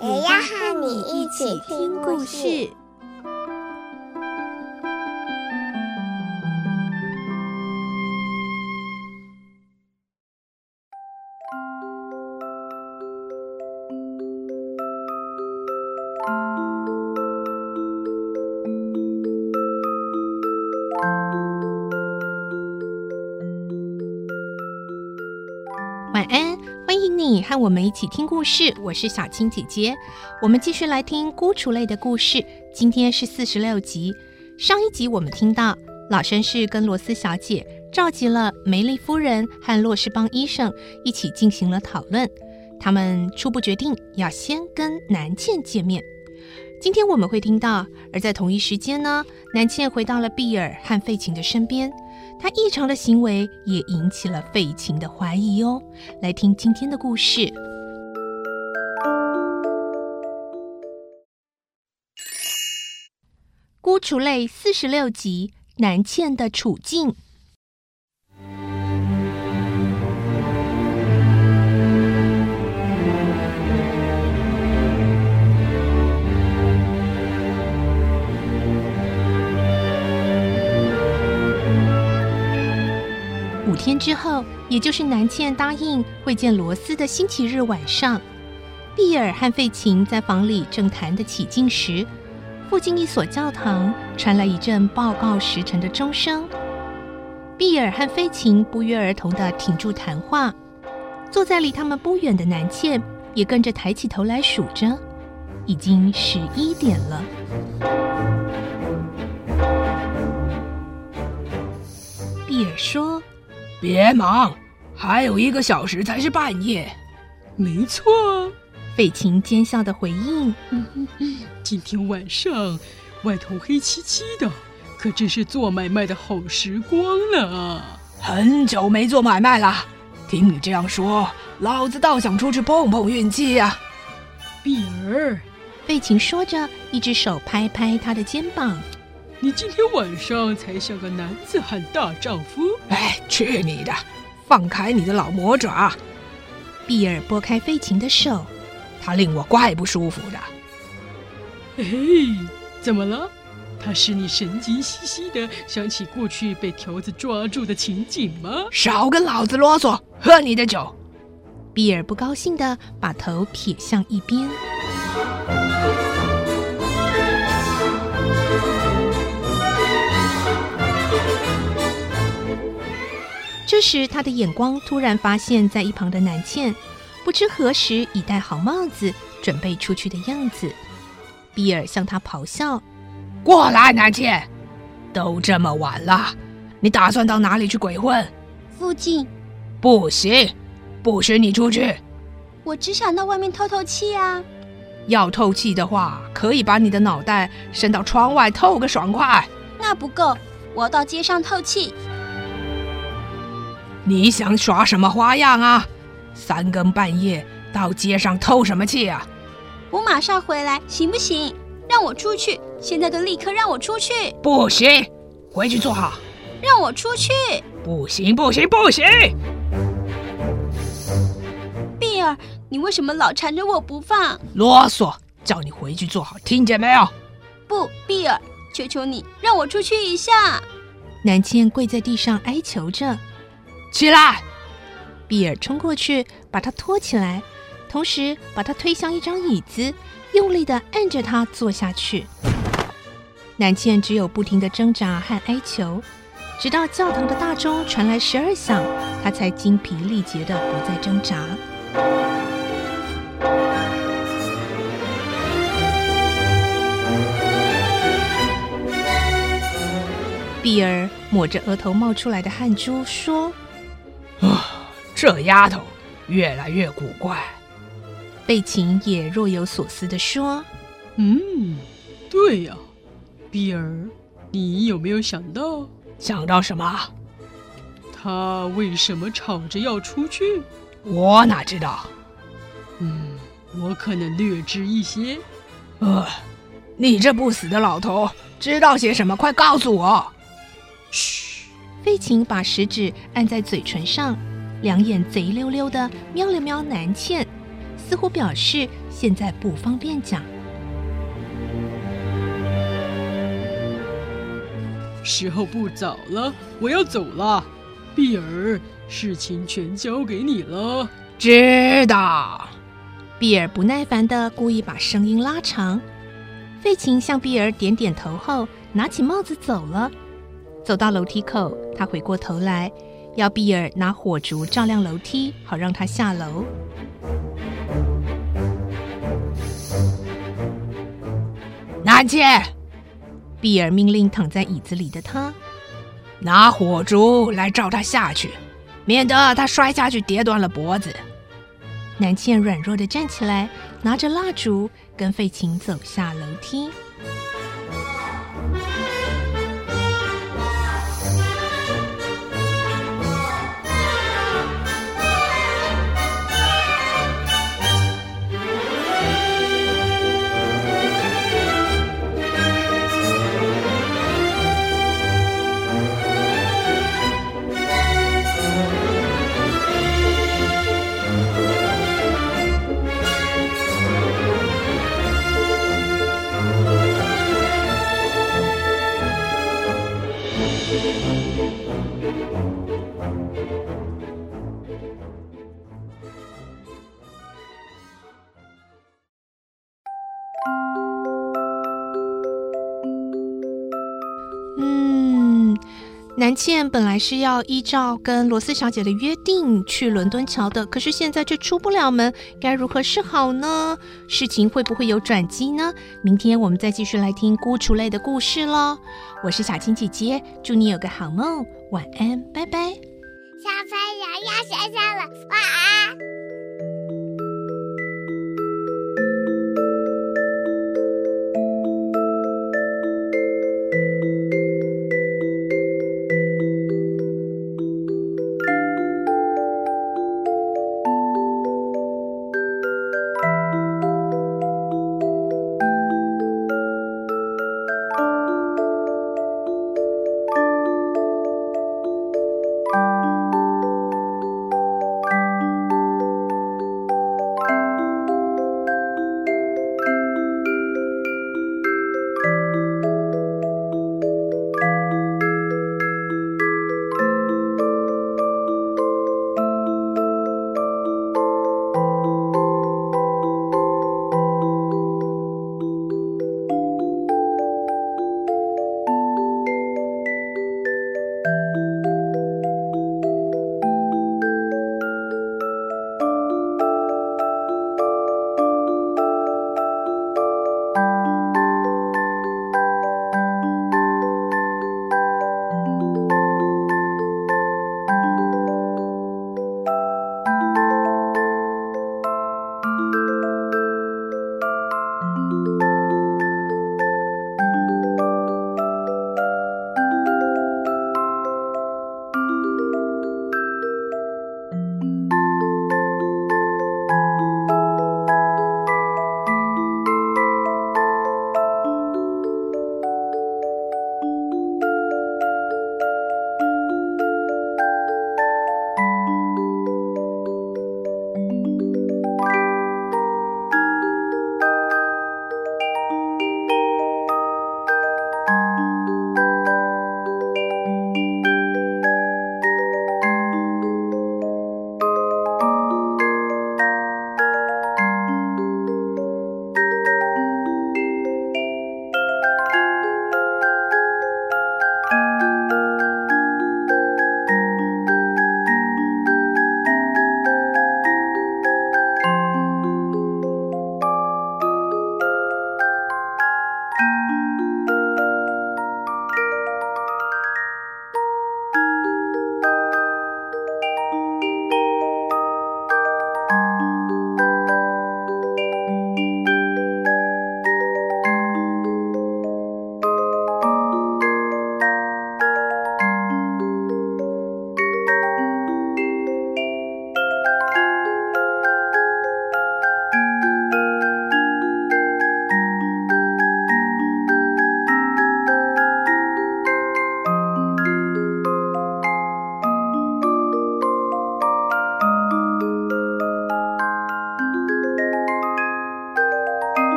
也要和你一起听故事。你和我们一起听故事。我是小青姐姐，我们继续来听孤雏类的故事。今天是四十六集。上一集我们听到老绅士跟罗斯小姐召集了梅丽夫人和洛士邦医生一起进行了讨论。他们初步决定要先跟南茜见面。今天我们会听到，而在同一时间呢，南茜回到了碧尔和费琴的身边。他异常的行为也引起了费琴的怀疑哦。来听今天的故事，《孤雏类》四十六集：南茜的处境。之后，也就是南茜答应会见罗斯的星期日晚上，碧尔和费琴在房里正谈得起劲时，附近一所教堂传来一阵报告时辰的钟声。碧尔和费琴不约而同地停住谈话，坐在离他们不远的南茜也跟着抬起头来数着，已经十一点了。碧尔说。别忙，还有一个小时才是半夜。没错，费琴奸笑的回应。今天晚上外头黑漆漆的，可真是做买卖的好时光呢。很久没做买卖了，听你这样说，老子倒想出去碰碰运气呀。碧儿，费琴说着，一只手拍拍他的肩膀。你今天晚上才像个男子汉大丈夫！哎，去你的！放开你的老魔爪！碧儿拨开飞禽的手，他令我怪不舒服的。哎，怎么了？他使你神经兮兮的想起过去被条子抓住的情景吗？少跟老子啰嗦，喝你的酒！碧儿不高兴的把头撇向一边。这时，他的眼光突然发现，在一旁的南茜，不知何时已戴好帽子，准备出去的样子。比尔向他咆哮：“过来，南茜！都这么晚了，你打算到哪里去鬼混？”“附近。”“不行，不许你出去。”“我只想到外面透透气啊。”“要透气的话，可以把你的脑袋伸到窗外透个爽快。”“那不够，我要到街上透气。”你想耍什么花样啊？三更半夜到街上透什么气啊？我马上回来，行不行？让我出去！现在就立刻让我出去！不行，回去坐好。让我出去！不行，不行，不行！碧儿，你为什么老缠着我不放？啰嗦！叫你回去坐好，听见没有？不，碧儿，求求你让我出去一下！南茜跪在地上哀求着。起来！比尔冲过去，把他拖起来，同时把他推向一张椅子，用力的按着他坐下去。南茜只有不停的挣扎和哀求，直到教堂的大钟传来十二响，他才精疲力竭的不再挣扎。碧儿抹着额头冒出来的汗珠说。啊，这丫头越来越古怪。贝琴也若有所思地说：“嗯，对呀，比尔，你有没有想到？想到什么？他为什么吵着要出去？我哪知道？嗯，我可能略知一些。呃，你这不死的老头，知道些什么？快告诉我！”嘘。费琴把食指按在嘴唇上，两眼贼溜溜的瞄了瞄南茜，似乎表示现在不方便讲。时候不早了，我要走了。碧儿，事情全交给你了。知道。碧儿不耐烦的故意把声音拉长。费琴向碧儿点点头后，拿起帽子走了。走到楼梯口，他回过头来，要比尔拿火烛照亮楼梯，好让他下楼。南茜，比尔命令躺在椅子里的他，拿火烛来照他下去，免得他摔下去跌断了脖子。南茜软弱的站起来，拿着蜡烛跟费琴走下楼梯。南茜本来是要依照跟罗斯小姐的约定去伦敦桥的，可是现在却出不了门，该如何是好呢？事情会不会有转机呢？明天我们再继续来听孤雏类的故事喽。我是小青姐姐，祝你有个好梦，晚安，拜拜。小朋友要睡觉了，晚安。